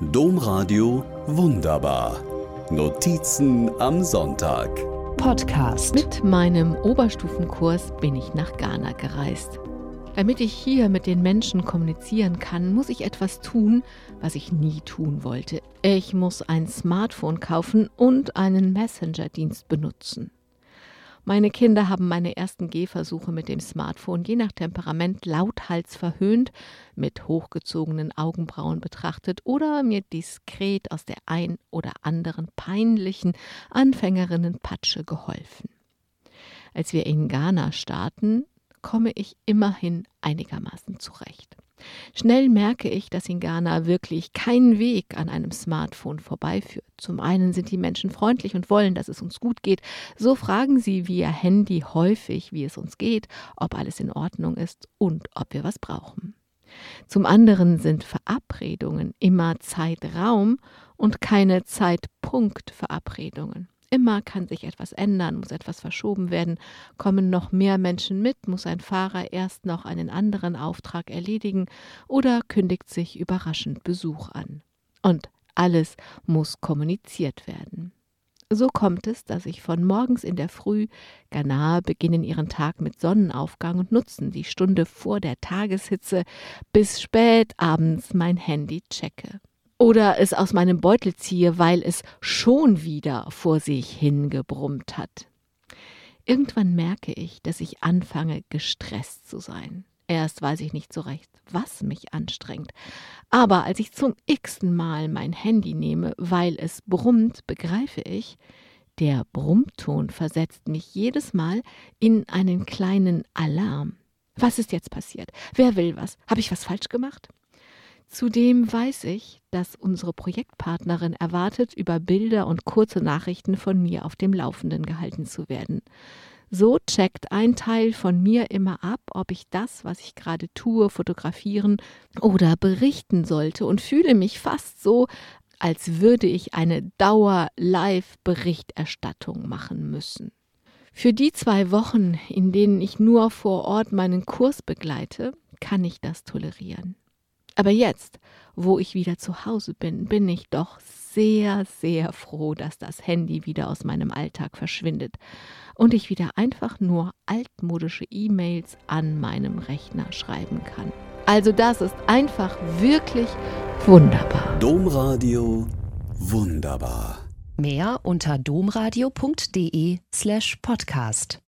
Domradio Wunderbar. Notizen am Sonntag. Podcast. Mit meinem Oberstufenkurs bin ich nach Ghana gereist. Damit ich hier mit den Menschen kommunizieren kann, muss ich etwas tun, was ich nie tun wollte. Ich muss ein Smartphone kaufen und einen Messenger-Dienst benutzen. Meine Kinder haben meine ersten Gehversuche mit dem Smartphone je nach Temperament lauthals verhöhnt, mit hochgezogenen Augenbrauen betrachtet oder mir diskret aus der ein oder anderen peinlichen Anfängerinnenpatsche geholfen. Als wir in Ghana starten, komme ich immerhin einigermaßen zurecht. Schnell merke ich, dass in Ghana wirklich kein Weg an einem Smartphone vorbeiführt. Zum einen sind die Menschen freundlich und wollen, dass es uns gut geht. So fragen sie via Handy häufig, wie es uns geht, ob alles in Ordnung ist und ob wir was brauchen. Zum anderen sind Verabredungen immer Zeitraum und keine Zeitpunktverabredungen. Immer kann sich etwas ändern, muss etwas verschoben werden, kommen noch mehr Menschen mit, muss ein Fahrer erst noch einen anderen Auftrag erledigen oder kündigt sich überraschend Besuch an. Und alles muss kommuniziert werden. So kommt es, dass ich von morgens in der Früh, Ghana beginnen ihren Tag mit Sonnenaufgang und nutzen die Stunde vor der Tageshitze, bis spät abends mein Handy checke oder es aus meinem Beutel ziehe, weil es schon wieder vor sich hingebrummt hat. Irgendwann merke ich, dass ich anfange, gestresst zu sein. Erst weiß ich nicht so recht, was mich anstrengt. Aber als ich zum x-ten Mal mein Handy nehme, weil es brummt, begreife ich, der Brummton versetzt mich jedes Mal in einen kleinen Alarm. Was ist jetzt passiert? Wer will was? Habe ich was falsch gemacht? Zudem weiß ich, dass unsere Projektpartnerin erwartet, über Bilder und kurze Nachrichten von mir auf dem Laufenden gehalten zu werden. So checkt ein Teil von mir immer ab, ob ich das, was ich gerade tue, fotografieren oder berichten sollte und fühle mich fast so, als würde ich eine Dauer-Live-Berichterstattung machen müssen. Für die zwei Wochen, in denen ich nur vor Ort meinen Kurs begleite, kann ich das tolerieren. Aber jetzt, wo ich wieder zu Hause bin, bin ich doch sehr, sehr froh, dass das Handy wieder aus meinem Alltag verschwindet und ich wieder einfach nur altmodische E-Mails an meinem Rechner schreiben kann. Also das ist einfach wirklich wunderbar. Domradio wunderbar. Mehr unter domradio.de slash podcast.